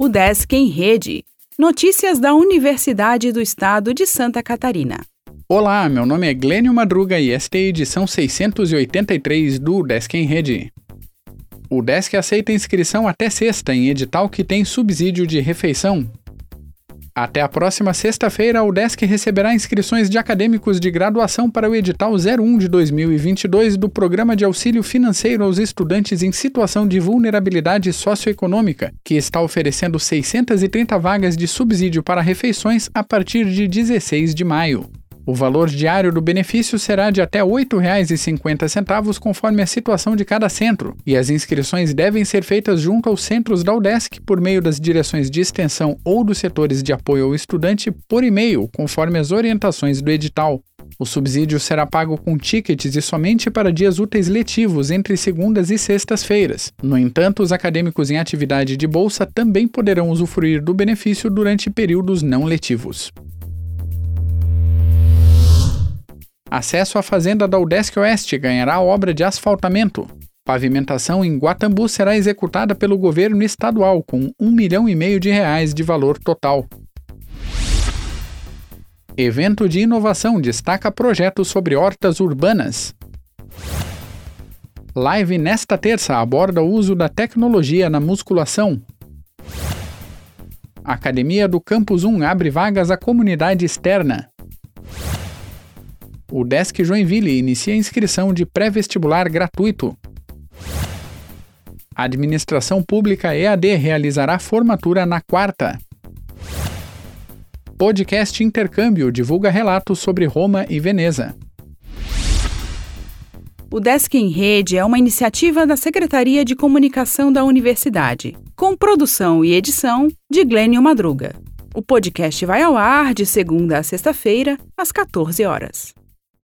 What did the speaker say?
O Desk em Rede. Notícias da Universidade do Estado de Santa Catarina. Olá, meu nome é Glênio Madruga e esta é a edição 683 do Desk em Rede. O Desk aceita inscrição até sexta em edital que tem subsídio de refeição, até a próxima sexta-feira, a UDESC receberá inscrições de acadêmicos de graduação para o edital 01 de 2022 do Programa de Auxílio Financeiro aos Estudantes em Situação de Vulnerabilidade Socioeconômica, que está oferecendo 630 vagas de subsídio para refeições a partir de 16 de maio. O valor diário do benefício será de até R$ 8,50 conforme a situação de cada centro, e as inscrições devem ser feitas junto aos centros da UDESC por meio das direções de extensão ou dos setores de apoio ao estudante por e-mail, conforme as orientações do edital. O subsídio será pago com tickets e somente para dias úteis letivos entre segundas e sextas-feiras. No entanto, os acadêmicos em atividade de bolsa também poderão usufruir do benefício durante períodos não letivos. Acesso à fazenda da Udesc Oeste ganhará obra de asfaltamento. Pavimentação em Guatambu será executada pelo governo estadual com um milhão e meio de reais de valor total. Evento de inovação destaca projetos sobre hortas urbanas. Live nesta terça aborda o uso da tecnologia na musculação. Academia do Campus 1 abre vagas à comunidade externa. O Desk Joinville inicia inscrição de pré-vestibular gratuito. A Administração Pública EAD realizará formatura na quarta. Podcast Intercâmbio divulga relatos sobre Roma e Veneza. O Desk em Rede é uma iniciativa da Secretaria de Comunicação da Universidade, com produção e edição de Glênio Madruga. O podcast vai ao ar de segunda a sexta-feira, às 14 horas.